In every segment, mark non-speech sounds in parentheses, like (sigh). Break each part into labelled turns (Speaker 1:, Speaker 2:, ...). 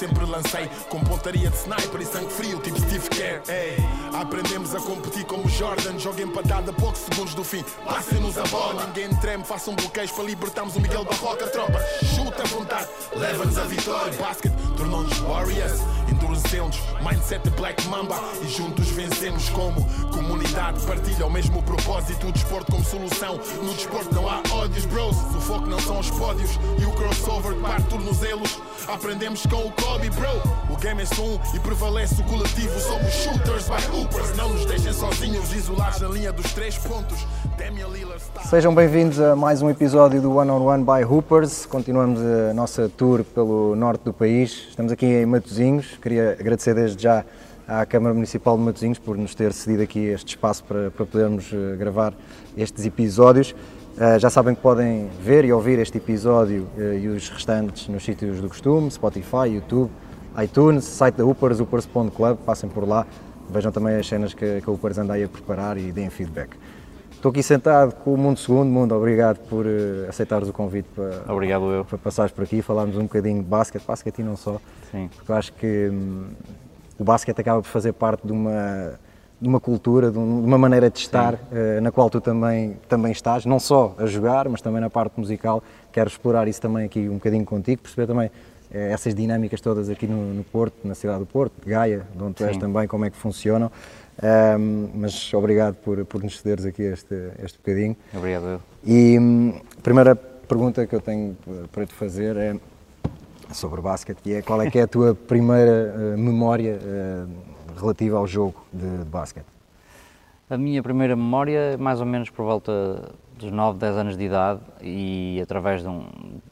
Speaker 1: sempre lancei com pontaria de sniper e sangue frio, tipo Steve Kerr. Ei, aprendemos a competir como Jordan, joga empatada a poucos segundos do fim. Passem-nos a bola, ninguém treme, façam bloqueios para libertarmos o Miguel Barroca. Tropa, chuta à vontade, leva-nos a vitória. Basket tornou-nos Warriors, endurecemos, mindset Black Mamba e juntos vencemos como comunidade. Partilha o mesmo propósito, o desporto como solução. No desporto não há ódios, bros. O foco não são os pódios e o crossover. Aprendemos com o Kobe, bro. O game é só um e prevalece o coletivo. Somos shooters by hoopers. Não nos deixem sozinhos, isolados na linha dos três pontos.
Speaker 2: Sejam bem-vindos a mais um episódio do One on One by Hoopers. Continuamos a nossa tour pelo norte do país. Estamos aqui em Matosinhos. Queria agradecer desde já à Câmara Municipal de Matosinhos por nos ter cedido aqui este espaço para, para podermos eh, gravar estes episódios. Eh, já sabem que podem ver e ouvir este episódio eh, e os restantes nos sítios do costume, Spotify, YouTube, iTunes, site da Hoopers, hoopers.club, passem por lá, vejam também as cenas que, que a Hoopers anda aí a preparar e deem feedback. Estou aqui sentado com o Mundo Segundo. Mundo, obrigado por eh, aceitares o convite para,
Speaker 3: Obrigado eu.
Speaker 2: para passares por aqui e falarmos um bocadinho de basquete, basquete e não só.
Speaker 3: Sim.
Speaker 2: Porque eu acho que hum, o basquete acaba por fazer parte de uma, de uma cultura, de, um- de uma maneira de estar, eh, na qual tu também, também estás, não só a jogar, mas também na parte musical. Quero explorar isso também aqui um bocadinho contigo, perceber também eh, essas dinâmicas todas aqui no, no Porto, na cidade do Porto, de Gaia, de onde tu és
Speaker 3: Sim.
Speaker 2: também, como é que funcionam. Ahm, mas obrigado por, por nos cederes aqui este, este bocadinho.
Speaker 3: Obrigado.
Speaker 2: E hum, a primeira pergunta que eu tenho eh, para te fazer é sobre basquete, e é qual é que é a tua primeira eh, memória eh, relativa ao jogo de, de basquete?
Speaker 3: A minha primeira memória, mais ou menos por volta dos 9, 10 anos de idade, e através de um.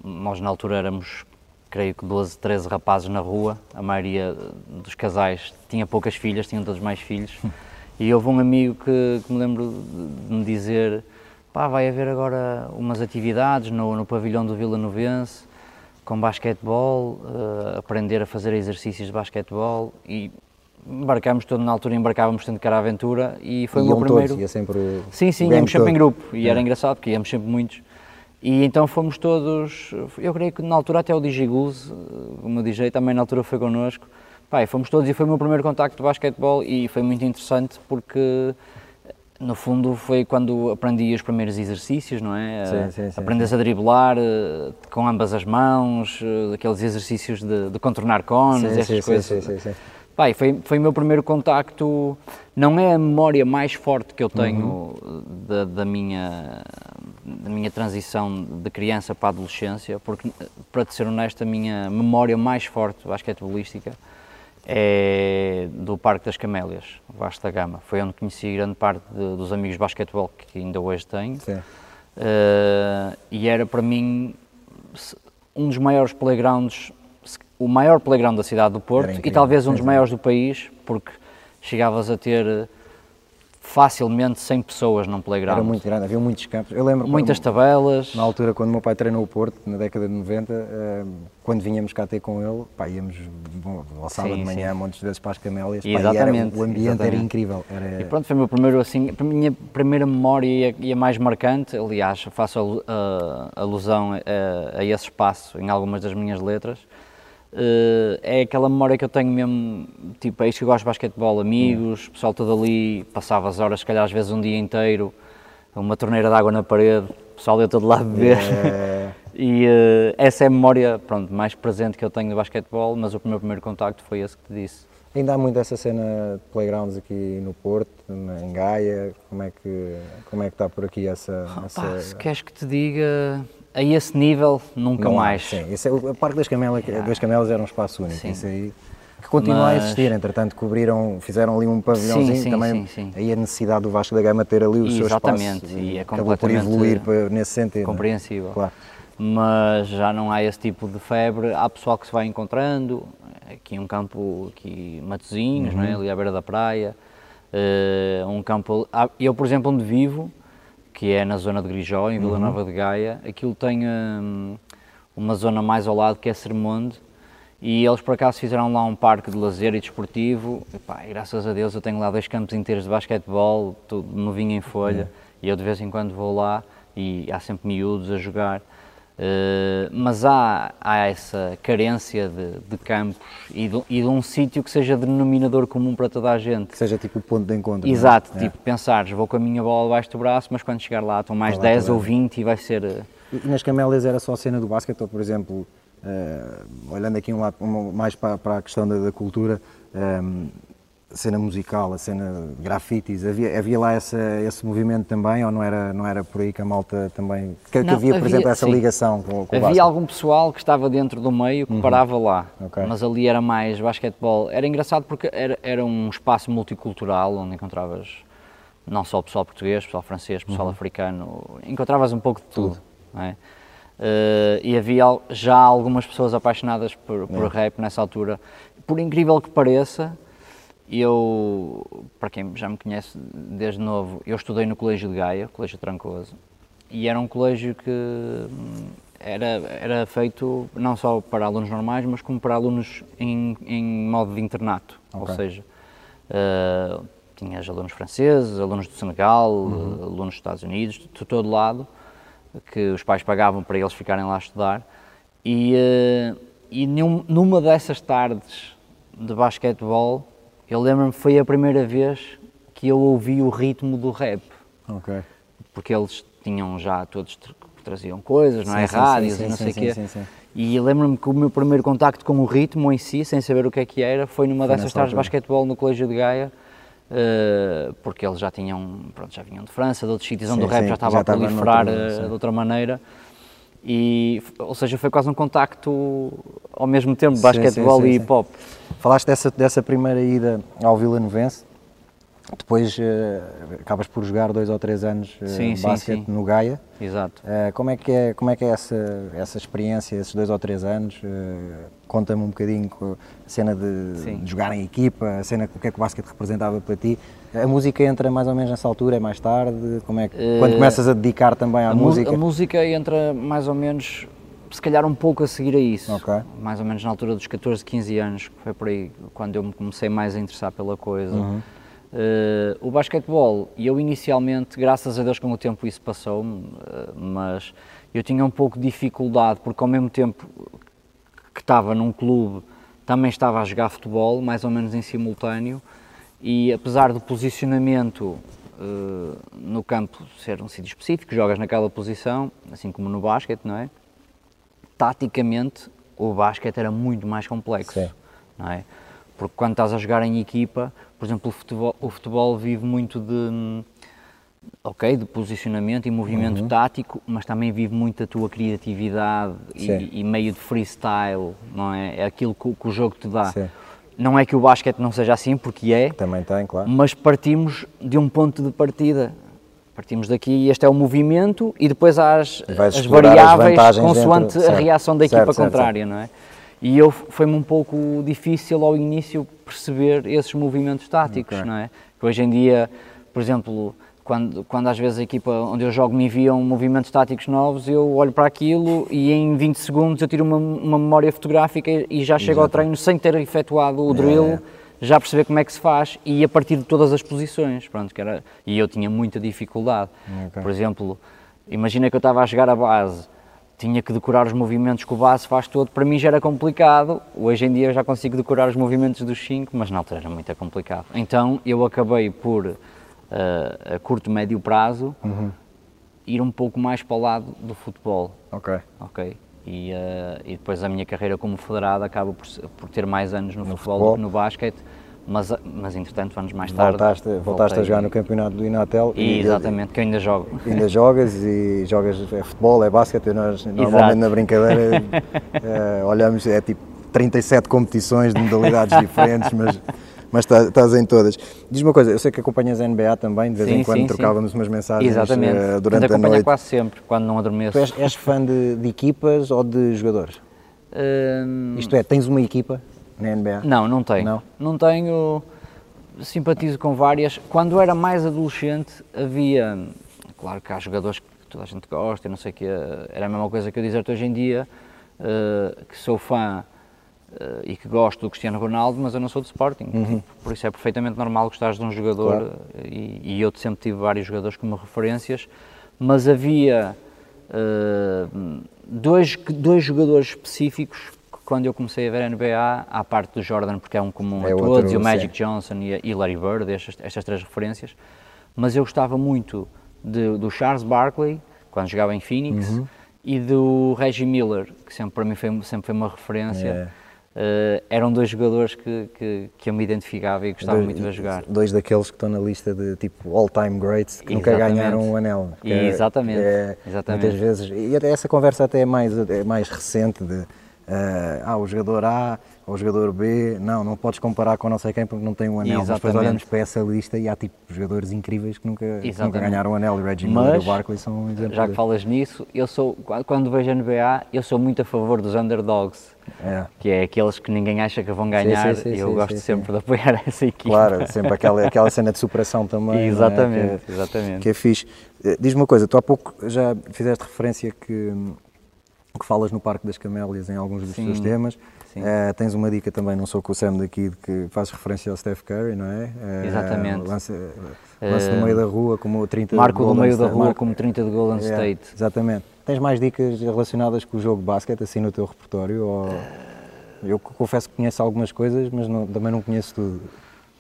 Speaker 3: Nós na altura éramos, creio que 12, 13 rapazes na rua, a maioria dos casais tinha poucas filhas, tinham todos mais filhos, e houve um amigo que, que me lembro de me dizer: pá, vai haver agora umas atividades no, no pavilhão do Vila Novense com basquetebol, eh, aprender a fazer exercícios de basquetebol e embarcámos todo na altura embarcávamos tanto que era aventura e foi o meu primeiro
Speaker 2: todos, ia sempre o,
Speaker 3: sim sim íamos sempre em
Speaker 2: todo.
Speaker 3: grupo e era engraçado porque íamos sempre muitos. E então fomos todos eu creio que na altura até o Digiguz o meu DJ também na altura foi connosco. E fomos todos e foi o meu primeiro contacto de basquetebol e foi muito interessante porque no fundo foi quando aprendi os primeiros exercícios, não é?
Speaker 2: Sim,
Speaker 3: Eh,
Speaker 2: sim, sim,
Speaker 3: Aprendes a driblar eh, com ambas as mãos, eh, aqueles exercícios de, de contornar cones,
Speaker 2: Sim,
Speaker 3: estas
Speaker 2: sim,
Speaker 3: coisas.
Speaker 2: sim, sim, sim.
Speaker 3: E foi, foi o meu primeiro contacto, não é a memória mais forte que eu tenho
Speaker 2: Uhum.
Speaker 3: da, da minha, da minha transição de criança para a adolescência, porque, para te ser honesto, a minha memória mais forte basquetebolística é do Parque das Camélias, Vasco da Gama. Foi onde conheci grande parte de- dos amigos de basquetebol que ainda hoje tenho. Eh, e era para mim um dos maiores playgrounds, o maior playground da cidade do Porto e talvez um dos maiores do país, porque chegavas a ter facilmente 100 pessoas num playground.
Speaker 2: Era muito grande, havia muitos campos. Eu lembro
Speaker 3: Muitas
Speaker 2: quando-
Speaker 3: tabelas.
Speaker 2: Na altura, quando o meu pai treinou o Porto, na década de 90, eh, quando vinhamos cá ter com ele, pá, íamos bom, ao sábado
Speaker 3: Sim,
Speaker 2: de manhã,
Speaker 3: sim.
Speaker 2: montes de vezes para as camélias, pá, e era-
Speaker 3: Exatamente,
Speaker 2: o ambiente era
Speaker 3: exatamente.
Speaker 2: incrível. Era,
Speaker 3: E pronto, foi o meu primeiro, assim, a minha primeira memória e a, a mais marcante, aliás, faço alu- a- alusão a, a esse espaço em algumas das minhas letras, eh, é aquela memória que eu tenho mesmo, tipo, é isto que eu gosto de basquetebol, amigos, pessoal todo ali, passava as horas, se calhar às vezes um dia inteiro, uma torneira de água na parede, o pessoal ia todo lá beber.
Speaker 2: É. (laughs)
Speaker 3: E eh, essa é a memória, pronto, mais presente que eu tenho de basquetebol, mas o meu primeiro contacto foi esse que te disse.
Speaker 2: Ainda há muito essa cena de playgrounds aqui no Porto, em Gaia, como é que, como é que está por aqui essa... essa...
Speaker 3: Pá, se queres que te diga, a esse nível, nunca
Speaker 2: Não
Speaker 3: mais.
Speaker 2: Sim, isso é, o Parque das Camélias, das Camélias era um espaço único,
Speaker 3: Sim.
Speaker 2: isso aí que continua a
Speaker 3: Mas-
Speaker 2: existir, entretanto cobriram, fizeram ali um pavilhãozinho,
Speaker 3: Sim, sim,
Speaker 2: também
Speaker 3: sim, sim.
Speaker 2: aí a necessidade do Vasco da Gama ter ali o seu
Speaker 3: Exatamente,
Speaker 2: espaço
Speaker 3: e é
Speaker 2: acabou por
Speaker 3: completamente
Speaker 2: evoluir para- nesse sentido. não é?
Speaker 3: Compreensível.
Speaker 2: Claro.
Speaker 3: Mas já não há esse tipo de febre. Há pessoal que se vai encontrando, aqui um campo, aqui Matozinhos, é?
Speaker 2: Uhum.
Speaker 3: ali à beira da praia. eh, um campo. Eu, por exemplo, onde vivo, que é na zona de Grijó, em Vila
Speaker 2: Uhum.
Speaker 3: Nova de Gaia, aquilo tem hum, uma zona mais ao lado que é Sermonde. E eles por acaso fizeram lá um parque de lazer e desportivo. E, pá, e graças a Deus eu tenho lá dois campos inteiros de basquetebol, tudo novinho em folha. E eu de vez em quando vou lá e há sempre miúdos a jogar. Uh, mas há, há essa carência de, de campos e de, e de um sítio que seja denominador comum para toda a gente.
Speaker 2: Que seja tipo o ponto de encontro.
Speaker 3: Exato, é? tipo é. pensares, vou com a minha bola debaixo do braço, mas quando chegar lá estão mais 10 ou 20 e vai ser. Uh...
Speaker 2: E nas Camélias era só a cena do basquete, ou por exemplo, uh, olhando aqui um lado mais para, para a questão da, da cultura, um, cena musical, a cena grafites, havia, havia lá essa, esse movimento também ou não era, não era por aí que a malta também. Que, não, que havia, por havia, exemplo, essa sim. ligação com, com
Speaker 3: Havia algum pessoal que estava dentro do meio que uhum. parava lá, okay. mas ali era mais basquetebol. Era engraçado porque era, era um espaço multicultural onde encontravas não só o pessoal português, pessoal francês, pessoal uhum. africano, encontravas um pouco de tudo. tudo. É? Uh, e havia já algumas pessoas apaixonadas por, por é. rap nessa altura. Por incrível que pareça, eu, para quem já me conhece desde novo, eu estudei no Colégio de Gaia, Colégio Trancoso, e era um colégio que hum, era, era feito não só para alunos normais, mas como para alunos em, em modo de internato, okay. ou seja, uh, tinhas alunos franceses, alunos do Senegal, uhum. alunos dos Estados Unidos, de todo lado, que os pais pagavam para eles ficarem lá a estudar, e, uh, e numa dessas tardes de basquetebol, eu lembro-me foi a primeira vez que eu ouvi o ritmo do rap.
Speaker 2: Ok.
Speaker 3: Porque eles tinham já todos traziam coisas, não é? Sim, Rádios sim, sim, e não sei o quê. Sim, sim, E lembro-me que o meu primeiro contacto com o ritmo em si, sem saber o que é que era, foi numa foi dessas tardes de basquetebol no Colégio de Gaia, uh, porque eles já tinham, pronto, já vinham de França, de outros sítios onde o rap já estava já a proliferar uh, de outra maneira. E, ou seja, foi quase um contacto ao mesmo tempo, basquetebol e hip hop.
Speaker 2: Falaste dessa, dessa primeira ida ao Vila Novense, depois uh, acabas por jogar dois ou três anos uh, sim, basquete sim, no Gaia.
Speaker 3: Exato.
Speaker 2: Uh, como é que é, como é, que é essa, essa experiência, esses dois ou três anos? Conta-me um bocadinho a cena de, de, jogar em equipa, a cena o que é que o basquete representava para ti. A música entra mais ou menos nessa altura, é mais tarde? Como é que, quando começas a dedicar também à
Speaker 3: a
Speaker 2: música?
Speaker 3: A música entra mais ou menos se calhar um pouco a seguir a isso, okay. mais ou menos na altura dos 14, 15 anos, que foi por aí quando eu me comecei mais a interessar pela coisa. Uhum. Uh, o basquetebol, e eu inicialmente, graças a Deus com o tempo isso passou-me, uh, mas eu tinha um pouco de dificuldade, porque ao mesmo tempo que estava num clube, também estava a jogar futebol, mais ou menos em simultâneo, e apesar do posicionamento uh, no campo ser um sítio específico, jogas naquela posição, assim como no basquete, não é? taticamente o basquete era muito mais complexo, Sim. não é? Porque quando estás a jogar em equipa, por exemplo, o futebol, o futebol vive muito de, ok, de posicionamento e movimento uhum. tático, mas também vive muito a tua criatividade e, e, meio de freestyle, não é? É aquilo que, que o jogo te dá. Sim. Não é que o basquete não seja assim, porque é.
Speaker 2: Também tem, claro.
Speaker 3: Mas partimos de um ponto de partida. Partimos daqui e este é o movimento e depois há as, as variáveis as consoante dentro, a reação da equipa certo, contrária, certo. não é? E eu foi-me um pouco difícil ao início perceber esses movimentos táticos, okay. não é? Que hoje em dia, por exemplo, quando, quando às vezes a equipa onde eu jogo me enviam movimentos táticos novos, eu olho para aquilo e em 20 segundos eu tiro uma, uma memória fotográfica e já chego Exato. ao treino sem ter efetuado o drill. É já perceber como é que se faz e a partir de todas as posições, pronto, que era, e eu tinha muita dificuldade. Okay. Por exemplo, imagina que eu estava a jogar a base, tinha que decorar os movimentos que o base faz todo, para mim já era complicado, hoje em dia eu já consigo decorar os movimentos dos 5, mas na altura era muito complicado. Então eu acabei por, uh, a curto, médio prazo, uhum. ir um pouco mais para o lado do futebol.
Speaker 2: Ok.
Speaker 3: Ok e, uh, e depois a minha carreira como federado acaba por, por ter mais anos no, no futebol, futebol, do que no basquete, mas, mas entretanto, anos mais tarde.
Speaker 2: Voltaste, voltaste a jogar no campeonato do Inatel.
Speaker 3: E, e exatamente, que eu ainda jogo.
Speaker 2: Ainda jogas e jogas é futebol, é basquete, nós normalmente Exato. na brincadeira uh, (laughs) olhamos, é tipo 37 competições de modalidades (laughs) diferentes, mas mas tá, estás em todas. Diz-me uma coisa, eu sei que acompanhas a NBA também, de vez sim, em quando sim, trocávamos sim. umas mensagens
Speaker 3: Exatamente. Uh,
Speaker 2: durante
Speaker 3: a
Speaker 2: noite.
Speaker 3: quase sempre, quando não adormeço. Tu
Speaker 2: és, és fã de, de, equipas ou de jogadores? Hum... Isto é, tens uma equipa na NBA?
Speaker 3: Não, não tenho. Não, não tenho, simpatizo com várias. Quando era mais adolescente havia, claro que há jogadores que toda a gente gosta, não sei o que, era a mesma coisa que eu dizer-te hoje em dia, uh, que sou fã Uh, e que gosto do Cristiano Ronaldo, mas eu não sou de Sporting. Uhum. Por isso é perfeitamente normal gostares de um jogador claro. e, e, eu sempre tive vários jogadores como referências, mas havia Uh, dois, dois jogadores específicos quando eu comecei a ver a NBA, à parte do Jordan, porque é um comum é a todos, outro, e o Magic sim. Johnson e, e Larry Bird, estas, estas três referências, mas eu gostava muito de, do Charles Barkley, quando jogava em Phoenix, uhum. e do Reggie Miller, que sempre para mim foi, sempre foi uma referência. É. Uh, eram dois jogadores que, que, que, eu me identificava e gostava dois, muito de ver jogar.
Speaker 2: Dois daqueles que estão na lista de tipo all-time greats que Exatamente. nunca ganharam um anel.
Speaker 3: É- Exatamente. É, Exatamente.
Speaker 2: Muitas vezes, e essa conversa até é mais, é mais recente de ah, o jogador A ou o jogador B, não, não podes comparar com não sei quem porque não tem um anel. Exatamente. Mas depois olhamos para essa lista e há tipo jogadores incríveis que nunca, que nunca ganharam um anel. E Reggie Miller e o Barkley são um exemplo.
Speaker 3: Já que falas nisso, eu sou, quando vejo a NBA, eu sou muito a favor dos underdogs. É. Que é aqueles que ninguém acha que vão ganhar sim, sim, sim, eu gosto sempre de apoiar (laughs) essa equipe.
Speaker 2: Claro, sempre aquela, aquela cena de superação também.
Speaker 3: exatamente,
Speaker 2: é?
Speaker 3: que, é, exatamente.
Speaker 2: Que é fixe. Eh, diz-me uma coisa, tu há pouco já fizeste referência que, que falas no Parque das Camélias em alguns dos teus temas. Uh, tens uma dica também, não sou com o Sam daqui, de que faz referência ao Steph Curry, não é?
Speaker 3: Uh, Exatamente.
Speaker 2: Lance, lance no meio da rua como 30
Speaker 3: Marco no meio da rua Marco, como 30 de Golden State.
Speaker 2: Exatamente. Tens mais dicas relacionadas com o jogo de basquete assim no teu repertório? Ou... Eu confesso que conheço algumas coisas, mas não, também não conheço tudo.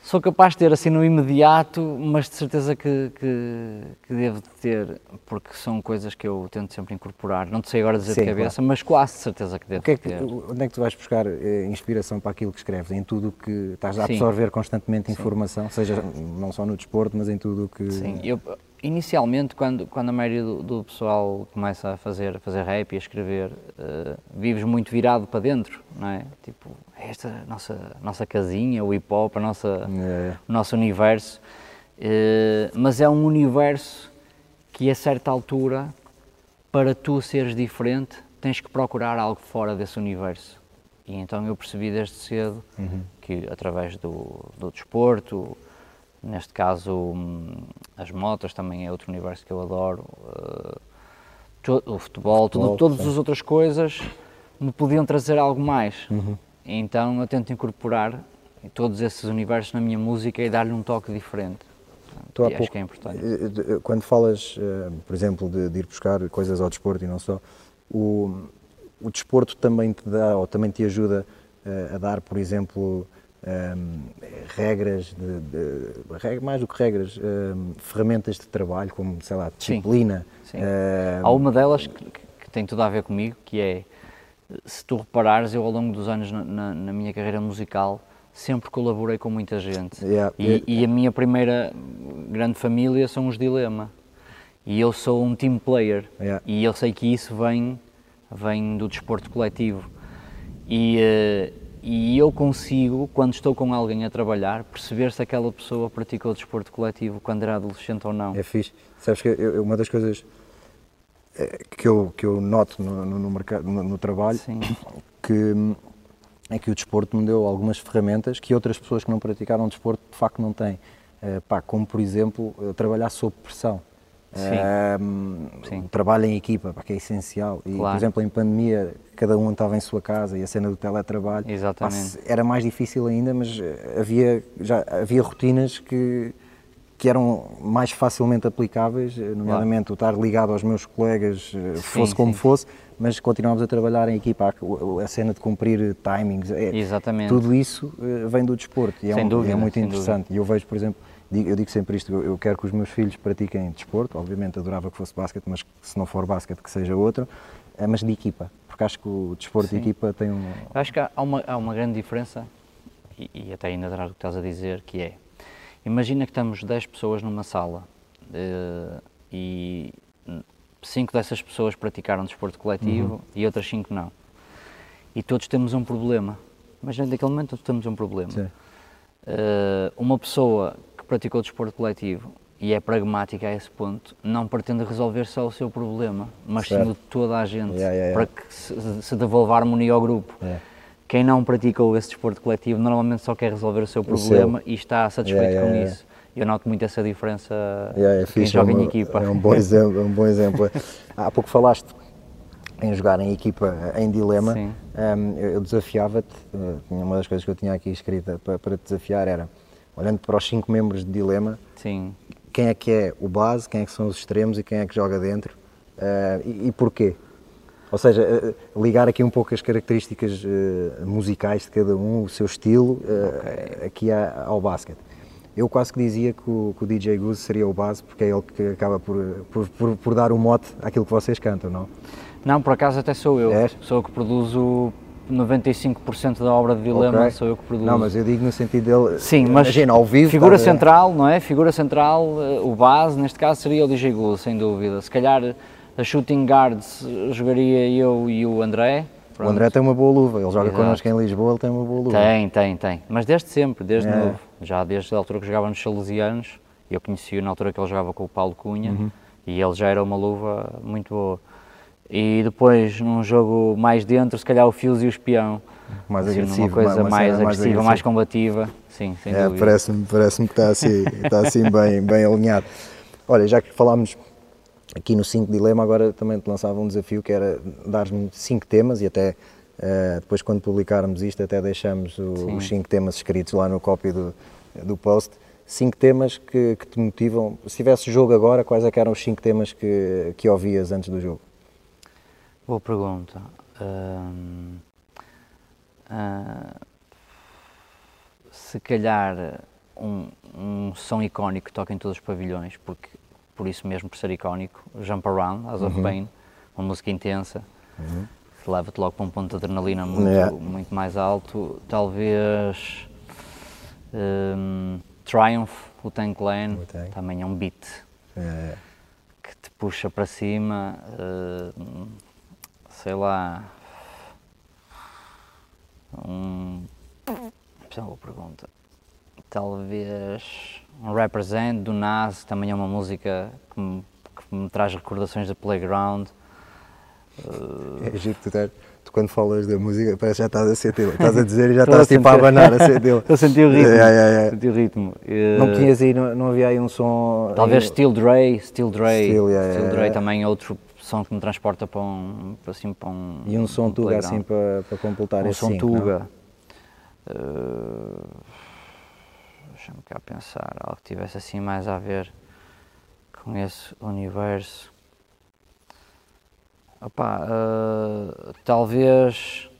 Speaker 3: Sou capaz de ter assim no imediato, mas de certeza que, que, que devo ter, porque são coisas que eu tento sempre incorporar. Não te sei agora dizer Sim, de cabeça, claro. mas quase de certeza que devo
Speaker 2: que é
Speaker 3: que, ter.
Speaker 2: Onde é que tu vais buscar eh, inspiração para aquilo que escreves? Em tudo o que estás a absorver Sim. constantemente informação, Sim. seja não só no desporto, mas em tudo o que.
Speaker 3: Sim, eu, inicialmente, quando, quando a maioria do, do, pessoal começa a fazer, a fazer rap e a escrever, uh, vives muito virado para dentro, não é? Tipo, esta nossa nossa casinha, o hip hop, a nossa, é. o nosso universo. Uh, mas é um universo que a certa altura, para tu seres diferente, tens que procurar algo fora desse universo. E então eu percebi desde cedo uhum. que através do, do desporto, neste caso hum, as motos também é outro universo que eu adoro, uh, o futebol, tudo, todas as outras coisas me podiam trazer algo mais. Uhum. Então eu tento incorporar todos esses universos na minha música e dar-lhe um toque diferente.
Speaker 2: Tu acho pouco, que é importante. Eh, eh, quando falas, eh, por exemplo, de, de, ir buscar coisas ao desporto e não só, o, o desporto também te dá ou também te ajuda a dar, por exemplo, um, regras, de, de, mais do que regras, um, ferramentas de trabalho, como, sei lá, disciplina.
Speaker 3: Sim, sim. Um, Há uma delas que, que, tem tudo a ver comigo, que é se tu reparares, eu ao longo dos anos na, na, na minha carreira musical sempre colaborei com muita gente. Yeah. E, e, a minha primeira grande família são os Dilema. E eu sou um team player. Yeah. E eu sei que isso vem, vem do desporto coletivo. E, uh, e eu consigo, quando estou com alguém a trabalhar, perceber se aquela pessoa praticou desporto coletivo quando era adolescente ou não.
Speaker 2: É fixe. Sabes que eu, uma das coisas que eu, que eu noto no, no, mercado, no, no trabalho, Sim. que é que o desporto me deu algumas ferramentas que outras pessoas que não praticaram desporto de facto não têm. Uh, pá, como, por exemplo, uh, trabalhar sob pressão. Sim. Uh, Sim. Trabalho em equipa, pá, que é essencial. E, claro. por exemplo, em pandemia, cada um estava em sua casa e a cena do teletrabalho. Pá, era mais difícil ainda, mas havia, já, havia rotinas que que eram mais facilmente aplicáveis, eh, nomeadamente o estar ligado aos meus colegas, eh, fosse sim, como sim. fosse, mas continuámos a trabalhar em equipa, a, cena de cumprir timings, é,
Speaker 3: Exatamente.
Speaker 2: tudo isso eh, vem do desporto e é, um, dúvida, é muito interessante. Dúvida. E eu vejo, por exemplo, eu digo sempre isto, eu quero que os meus filhos pratiquem desporto, obviamente adorava que fosse basquete, mas se não for basquete que seja outro, mas de equipa, porque acho que o desporto sim. de equipa tem um...
Speaker 3: acho que há uma, há uma grande diferença, e, e até ainda atrás do que estás a dizer, que é, Imagina que estamos 10 pessoas numa sala uh, e 5 dessas pessoas praticaram desporto coletivo uhum. e outras 5 não. E todos temos um problema. Imagina naquele momento todos temos um problema. Uh, uma pessoa que praticou desporto coletivo e é pragmática a esse ponto, não pretende resolver só o seu problema, mas sim de toda a gente, yeah, yeah, yeah. para que se, se devolva harmonia ao grupo. Quem não praticou esse desporto coletivo normalmente só quer resolver o seu problema o e está satisfeito yeah, com yeah. isso. Eu noto muito essa diferença yeah, é quem joga
Speaker 2: é
Speaker 3: um, em equipa.
Speaker 2: É um bom exemplo. É um bom exemplo. (laughs) Há pouco falaste em jogar em equipa em dilema. Um, eu desafiava-te, uh, uma das coisas que eu tinha aqui escrita para, para te desafiar era, olhando para os cinco membros de dilema,
Speaker 3: Sim.
Speaker 2: quem é que é o base, quem é que são os extremos e quem é que joga dentro Uh, e, e porquê? Ou seja, uh, ligar aqui um pouco as características uh, musicais de cada um, o seu estilo, okay. aqui ao basquete. Eu quase que dizia que o, que o, DJ Goose seria o base, porque é ele que acaba por, por, por, por dar o mote àquilo que vocês cantam, não?
Speaker 3: Não, por acaso até sou eu. É? Sou eu que produzo 95% da obra de Dilema okay. sou eu que produzo.
Speaker 2: Não, mas eu digo no sentido dele.
Speaker 3: Sim, mas
Speaker 2: imagina, ao vivo.
Speaker 3: Figura tá central, não é? Figura central, eh, o base, neste caso seria o DJ Goose, sem dúvida. Se calhar a shooting guards jogaria eu e o André.
Speaker 2: Pronto. O André tem uma boa luva, ele joga Exato. connosco em Lisboa, ele tem uma boa luva.
Speaker 3: Tem, tem, tem. Mas desde sempre, desde é. novo. Já desde a altura que jogava nos Salesianos, eu conheci-o na altura que ele jogava com o Paulo Cunha uhum. e ele já era uma luva muito boa. E depois, num jogo mais dentro, se calhar o Fuse e o Espião.
Speaker 2: Mais assim, agressivo.
Speaker 3: Uma coisa mais, mais agressiva, mais, mais combativa. Sim, sem é, dúvida.
Speaker 2: Parece-me parece que está assim, está assim bem, bem alinhado. Olha, já que falámos aqui no 5 Dilema, agora também te lançava um desafio que era dar-me 5 temas e até uh, depois quando publicarmos isto até deixamos o, os 5 temas escritos lá no copy do, do post. 5 temas que, que, te motivam. Se tivesse jogo agora, quais é eram os 5 temas que, que ouvias antes do jogo?
Speaker 3: Boa pergunta. Uh, se calhar um, um som icónico que toca em todos os pavilhões, porque por isso mesmo, por ser icónico, Jump Around, As of uhum. Pain, uma música intensa, uhum. que leva-te logo para um ponto de adrenalina muito, yeah. muito mais alto. Talvez um, Triumph, o Tank Lane, também é um beat yeah. que te puxa para cima. Uh, sei lá, um, é uma boa pergunta. Talvez um Represent do Nas, também é uma música que me, que me traz recordações da Playground.
Speaker 2: É giro tu, estás, tu quando falas da música parece que já estás a sentir, (laughs) estás a dizer e já estás tipo a abanar a sentir. (laughs)
Speaker 3: Estou a sentir o ritmo. É, é, é. Senti o ritmo.
Speaker 2: Uh... Não tinhas aí, não, não, havia aí um som.
Speaker 3: Talvez Steel Dre, Steel Dre. Steel, yeah, Steel Dre também é outro som que me transporta para um. Para, assim, para um
Speaker 2: e um som um Tuga assim para, para completar um esse som Tuga.
Speaker 3: Uh, Deixa-me cá pensar, algo que tivesse assim mais a ver com esse universo. Opa, uh, talvez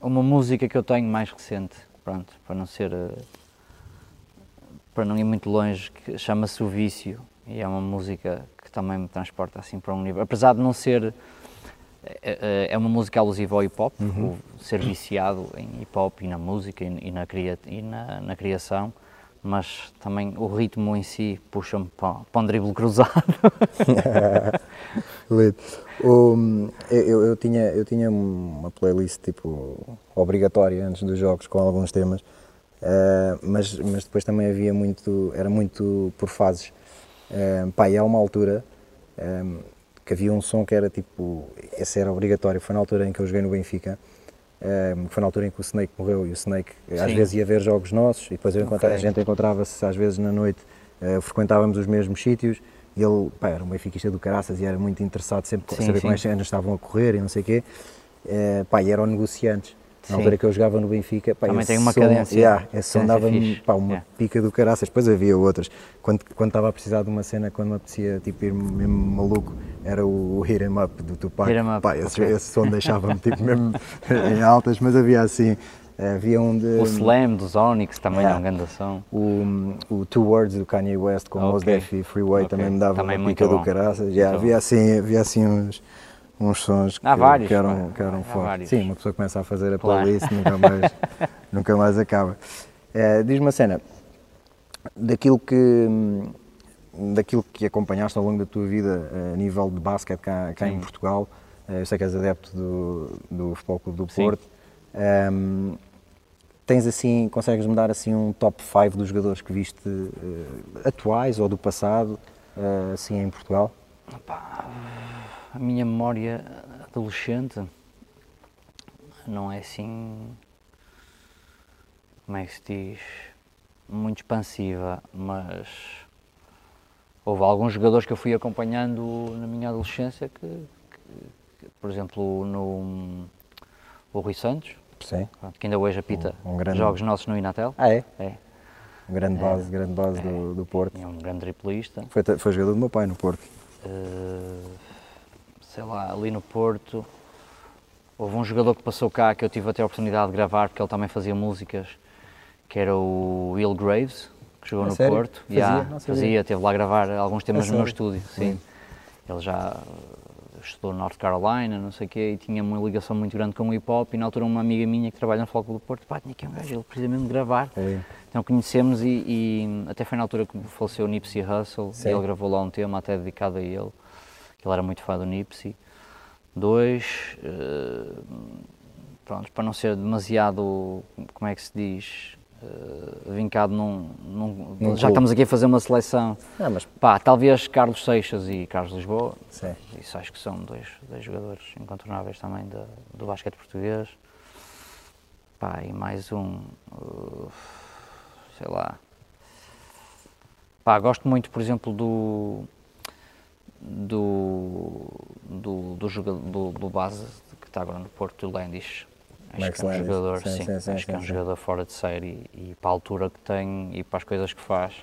Speaker 3: uma música que eu tenho mais recente, pronto, para não ser. Uh, para não ir muito longe, que chama-se O Vício e é uma música que também me transporta assim para um nível. Apesar de não ser. É, é, é uma música alusiva ao hip hop, uhum. ser viciado em hip hop e na música e, na, e na, na criação, mas também o ritmo em si puxa-me para, para um drible cruzado. (laughs)
Speaker 2: o, eu, eu, tinha, eu tinha uma playlist tipo obrigatória antes dos jogos com alguns temas, uh, mas, mas depois também havia muito, era muito por fases. Um, pá, e há uma altura um, que havia um som que era tipo, esse era obrigatório, foi na altura em que eu joguei no Benfica, um, foi na altura em que o Snake morreu e o Snake Sim. às vezes ia ver jogos nossos e depois okay. a gente encontrava-se às vezes na noite, uh, frequentávamos os mesmos sítios e ele pá, era um benfiquista do caraças e era muito interessado sempre sim, saber sim. como as cenas estavam a correr e não sei o quê. Uh, pá, e eram negociantes. Na altura que eu jogava no Benfica, pá,
Speaker 3: também tem uma som, cadência. Yeah,
Speaker 2: esse som dava-me uma yeah. pica do caraças. Depois havia outras. Quando, quando estava a precisar de uma cena, quando me apetecia tipo, ir mesmo maluco, era o, o Hit 'em Up do Tupac.
Speaker 3: Hit Up.
Speaker 2: Pá, esse, okay. esse som deixava-me (laughs) tipo, mesmo em altas, mas havia assim. Havia um de,
Speaker 3: o Slam dos Onyx também yeah. é um grande som.
Speaker 2: O, o Two Words do Kanye West com okay. Mos Def e Freeway okay. também me dava também uma pica bom. do caraças. Yeah, havia, assim, havia assim uns uns sons que,
Speaker 3: vários,
Speaker 2: que eram, que eram fortes. Sim, uma pessoa começa a fazer a playlist claro. nunca, mais, (laughs) nunca mais acaba. É, Diz-me uma cena, daquilo que, daquilo que acompanhaste ao longo da tua vida a nível de basquete cá, cá em Portugal, eh, eu sei que és adepto do, do Futebol Clube do Porto, um, ehm, tens assim, consegues me dar assim um top 5 dos jogadores que viste uh, atuais ou do passado, uh, assim em Portugal?
Speaker 3: Opa a minha memória adolescente não é assim, como é que se diz, muito expansiva, mas houve alguns jogadores que eu fui acompanhando na minha adolescência que, que, que por exemplo, no o Rui Santos,
Speaker 2: Sim.
Speaker 3: que ainda hoje apita um, um grande... jogos nossos no Inatel.
Speaker 2: Ah, é? É. Um grande base, é. grande base é. do, do Porto.
Speaker 3: É um grande triplista.
Speaker 2: Foi, foi jogador do meu pai no Porto.
Speaker 3: Uh, sei lá, ali no Porto, houve um jogador que passou cá que eu tive até a oportunidade de gravar, porque ele também fazia músicas, que era o Will Graves, que jogou no
Speaker 2: sério?
Speaker 3: Porto.
Speaker 2: Fazia?
Speaker 3: Yeah, fazia, teve lá a gravar alguns temas no meu estúdio, sim. Ele já estudou North Carolina, não sei o quê, e tinha uma ligação muito grande com o hip hop. E na altura, uma amiga minha que trabalha no Foco do Porto, pá, tinha aqui um gajo, ele precisa mesmo de gravar.
Speaker 2: É.
Speaker 3: Então conhecemos e, e até foi na altura que faleceu o Nipsey Hussle
Speaker 2: Sim.
Speaker 3: e ele gravou lá um tema até dedicado a ele, ele era muito fã do Nipsey. Dois, eh, pronto, para não ser demasiado, como é que se diz, eh, vincado num, num-
Speaker 2: Num
Speaker 3: já estamos aqui a fazer uma seleção.
Speaker 2: Ah, mas
Speaker 3: Pá, talvez Carlos Seixas e Carlos Lisboa,
Speaker 2: sim.
Speaker 3: isso acho que são dois, dois jogadores incontornáveis também da- do basquete português. Pá, e mais um, uh, sei lá. Pá, gosto muito, por exemplo, do do do, do, jogador, do, do base que está agora no Porto, Landis. Acho
Speaker 2: Max
Speaker 3: que é um
Speaker 2: Landis.
Speaker 3: jogador,
Speaker 2: Sim,
Speaker 3: sim,
Speaker 2: sim, sim,
Speaker 3: acho que é um jogador fora de série e, e para a altura que tem e para as coisas que faz.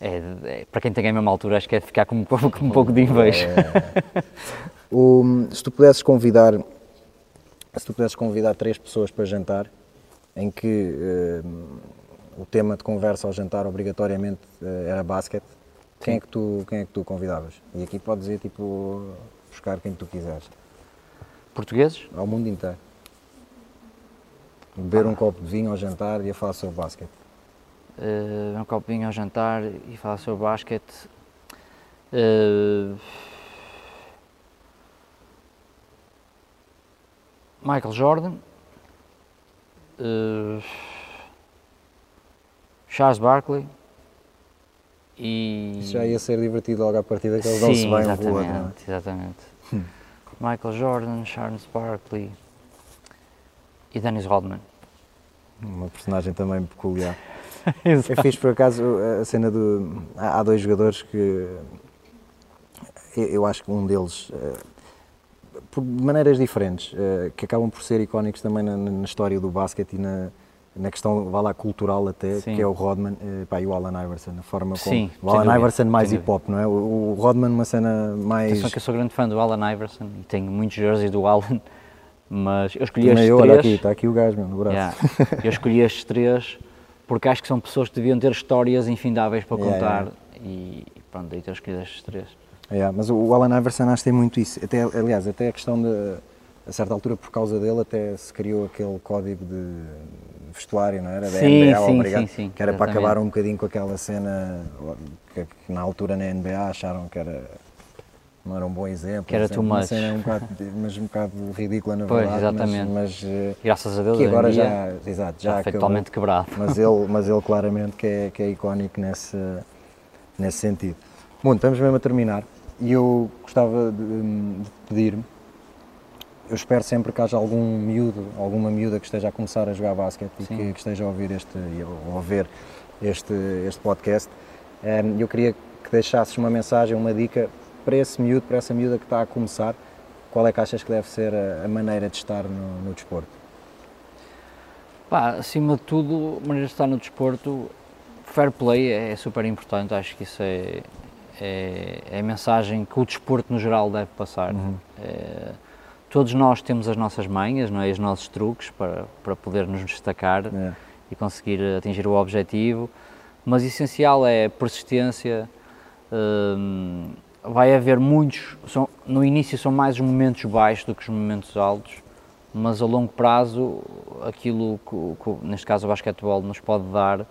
Speaker 3: É, é- para quem tem a mesma altura, acho que é de ficar com um (laughs) pouco, com um pouco de inveja.
Speaker 2: O- se tu pudesses convidar, se tu pudesses convidar três pessoas para jantar, em que eh, o tema de conversa ao jantar obrigatoriamente eh, era basquete, quem é, que tu, quem é que tu convidavas? E aqui podes ir tipo buscar quem tu quiseres,
Speaker 3: Portugueses?
Speaker 2: ao mundo inteiro. Beber um copo de vinho ao jantar e a falar sobre basquete.
Speaker 3: uh, um copo de vinho ao jantar e falar sobre basquete. Uh, Michael Jordan, uh, Charles Barkley e.
Speaker 2: Isso já ia ser divertido logo à partida, que eles dão-se
Speaker 3: Sim,
Speaker 2: bem um com o outro. não é?
Speaker 3: exatamente, exatamente. Michael Jordan, Charles Barkley e Dennis Rodman.
Speaker 2: Uma personagem também peculiar. (laughs) Eu fiz por acaso a cena do. Há dois jogadores que. Eu eu acho que um deles. eh, por maneiras diferentes, eh, que acabam por ser icónicos também na, na história do basquete e na, na questão, vá lá, cultural até,
Speaker 3: Sim.
Speaker 2: que é o Rodman eh, pá, e o Alan Iverson, a forma como.
Speaker 3: Sim,
Speaker 2: o Alan Iverson mais
Speaker 3: sem
Speaker 2: hip hop, não é? O, o Rodman, uma cena mais.
Speaker 3: Atenção que eu sou grande fã do Allen Iverson e tenho muitos jerseys do Allen, mas eu escolhi
Speaker 2: Também
Speaker 3: estes
Speaker 2: eu,
Speaker 3: três.
Speaker 2: olha aqui, está aqui o gajo, meu, no braço.
Speaker 3: Yeah, eu escolhi estes três porque acho que são pessoas que deviam ter histórias infindáveis para
Speaker 2: Yeah,
Speaker 3: contar
Speaker 2: yeah.
Speaker 3: e pronto, daí ter escolhido estes três.
Speaker 2: É, mas o- o Alan Iverson acho que tem muito isso. Até, aliás, até a questão de, a certa altura, por causa dele, até se criou aquele código de vestuário, não era? Da
Speaker 3: Sim,
Speaker 2: NBA,
Speaker 3: sim,
Speaker 2: obrigado,
Speaker 3: sim, sim,
Speaker 2: que era para acabar um bocadinho com aquela cena que, que na altura na NBA acharam que era não era um bom exemplo.
Speaker 3: Que era much.
Speaker 2: cena um bocado, mas um bocado ridícula na
Speaker 3: Pois,
Speaker 2: verdade.
Speaker 3: exatamente.
Speaker 2: Mas, mas, eh,
Speaker 3: Graças a Deus,
Speaker 2: que agora já, exato, já acabou.
Speaker 3: totalmente quebrado.
Speaker 2: Mas ele, mas ele claramente que é, que é icónico nesse, nesse sentido. Bom, estamos mesmo a terminar e eu gostava de, de pedir-me, eu espero sempre que haja algum miúdo, alguma miúda que esteja a começar a jogar basquete e que, que esteja a ouvir este, ou a ver este, este podcast. Em, Eu queria que deixasses uma mensagem, uma dica para esse miúdo, para essa miúda que está a começar, qual é que achas que deve ser a, a maneira de estar no, no desporto?
Speaker 3: Pá, acima de tudo, a maneira de estar no desporto, fair play é, é super importante, acho que isso é, é, é a mensagem que o desporto no geral deve passar. É, todos nós temos as nossas manhas, não é? os nossos truques para, para poder nos destacar
Speaker 2: É.
Speaker 3: e conseguir atingir o objetivo, mas o essencial é persistência. hum, vai haver muitos, são, no início são mais os momentos baixos do que os momentos altos, mas a longo prazo aquilo que, que neste caso o basquetebol nos pode dar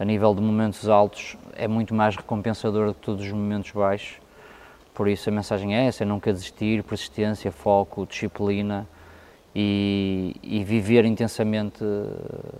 Speaker 3: a nível de momentos altos é muito mais recompensador do que todos os momentos baixos. Por isso a mensagem é essa, é nunca desistir, persistência, foco, disciplina e, e viver intensamente eh,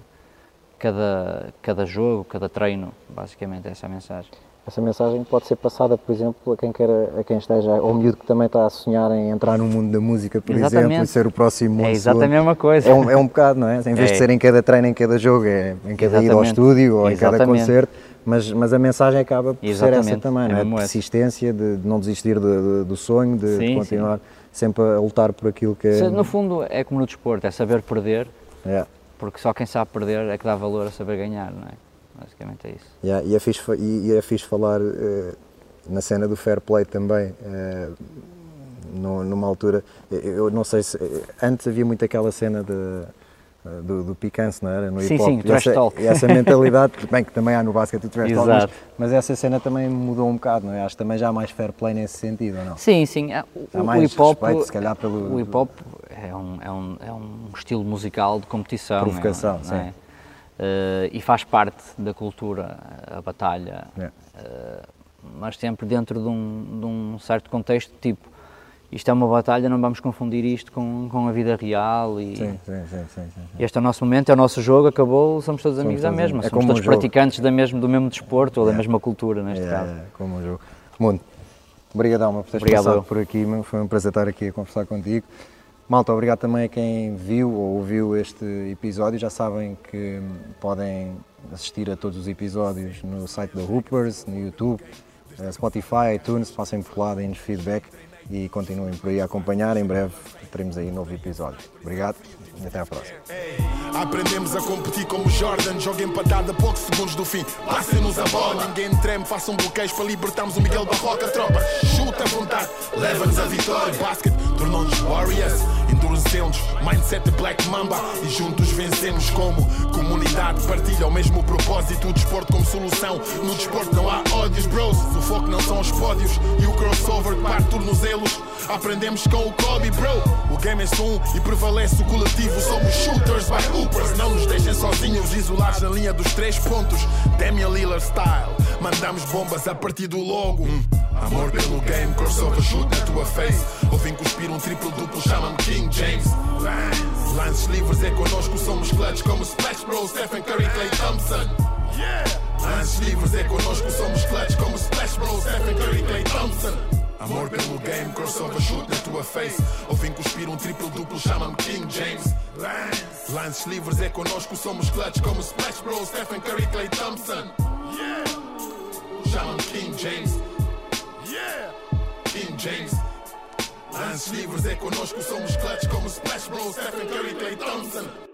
Speaker 3: cada, cada jogo, cada treino, basicamente essa é a mensagem.
Speaker 2: Essa mensagem pode ser passada, por exemplo, a quem, quer, a quem esteja, ao miúdo que também está a sonhar em entrar no mundo da música, por
Speaker 3: Exatamente.
Speaker 2: exemplo, e ser o próximo
Speaker 3: É exatamente a mesma coisa.
Speaker 2: É um, é um bocado, não é? Em vez de
Speaker 3: É.
Speaker 2: ser em cada treino, em cada jogo, é em cada ida ao
Speaker 3: Exatamente.
Speaker 2: estúdio ou em cada
Speaker 3: Exatamente.
Speaker 2: concerto, mas, mas a mensagem acaba por ser essa
Speaker 3: Exatamente.
Speaker 2: também,
Speaker 3: É
Speaker 2: não é? Persistência, de, de não desistir de- de- do sonho, de,
Speaker 3: Sim,
Speaker 2: continuar sempre a lutar por aquilo que é.
Speaker 3: No fundo é como no desporto, é saber perder,
Speaker 2: É.
Speaker 3: porque só quem sabe perder é que dá valor a saber ganhar, não é? Basicamente é isso.
Speaker 2: Yeah, e, é fixe, e, e é fixe falar, eh, na cena do fair play também, uh, numa altura, eu não sei se. Antes havia muito aquela cena de do, do picance, não era? No
Speaker 3: sim. Sim,
Speaker 2: e essa, talk. essa mentalidade, (laughs) bem que também há no basquete o trash talk, mas, mas, essa cena também mudou um bocado, não é? Acho que também já há mais fair play nesse sentido, ou não?
Speaker 3: Sim, sim. É,
Speaker 2: o, o hip-hop, se calhar pelo...
Speaker 3: O hip-hop é um, é, um, é um estilo musical de competição.
Speaker 2: Provocação,
Speaker 3: é,
Speaker 2: sim. É?
Speaker 3: Uh, e faz parte da cultura, a batalha, uh, mas sempre dentro de um, de um certo contexto, tipo, isto é uma batalha, não vamos confundir isto com, com a vida real. E
Speaker 2: sim, sim, sim, sim.
Speaker 3: Este é o nosso momento, é o nosso jogo, acabou, somos todos amigos da mesma, é somos todos praticantes da mesmo, do mesmo desporto ou da mesma cultura, neste caso. É,
Speaker 2: como um jogo. Mundo, obrigadão por teres
Speaker 3: obrigado
Speaker 2: passado por aqui, foi um prazer estar aqui a conversar contigo. Malta, obrigado também a quem viu ou ouviu este episódio. Já sabem que podem assistir a todos os episódios no site da Hoopers, no YouTube, eh, Spotify, iTunes, passem por lá, deem-nos feedback e continuem por aí a acompanhar. Em breve teremos aí um novo episódio. Obrigado e até à próxima.
Speaker 1: Aprendemos a competir como Jordan, joga empatada a poucos segundos do fim. Passem-nos a bola, ninguém treme, façam bloqueios para libertarmos o Miguel Barroca. Tropa, chuta à vontade, leva-nos a vitória. Basket tornou-nos Warriors, endurecemos, mindset Black Mamba e juntos vencemos como comunidade. Partilha o mesmo propósito, o desporto como solução. No desporto não há ódios, bros. O foco não são os pódios e o crossover que parte tornozelos. Aprendemos com o Kobe, bro. O game é som e prevalece o coletivo. Somos shooters by hoopers. Não nos deixem sozinhos, isolados na linha dos três pontos. Damian Lillard style. Mandamos bombas a partir do logo. Hum. Amor pelo game, crossover shoot na tua face. Ouvem cuspir um triplo duplo, chamam-me King James. Lances livres é connosco, somos clutch como Splash Bros, Stephen Curry, Clay Thompson. Lances livres é connosco, somos clutch como Splash Bros, Stephen Curry, Clay Thompson. Amor pelo game, crossover shoot na tua face. Ouvem cuspir um triplo duplo, chamam-me King James. Lances livres é connosco, somos clutch como Splash Bros, Stephen Curry, Clay Thompson. Chamam-me King James. Yeah! King James. Lances livres é connosco, somos clutch como Splash Bros, Stephen Curry, Clay Thompson.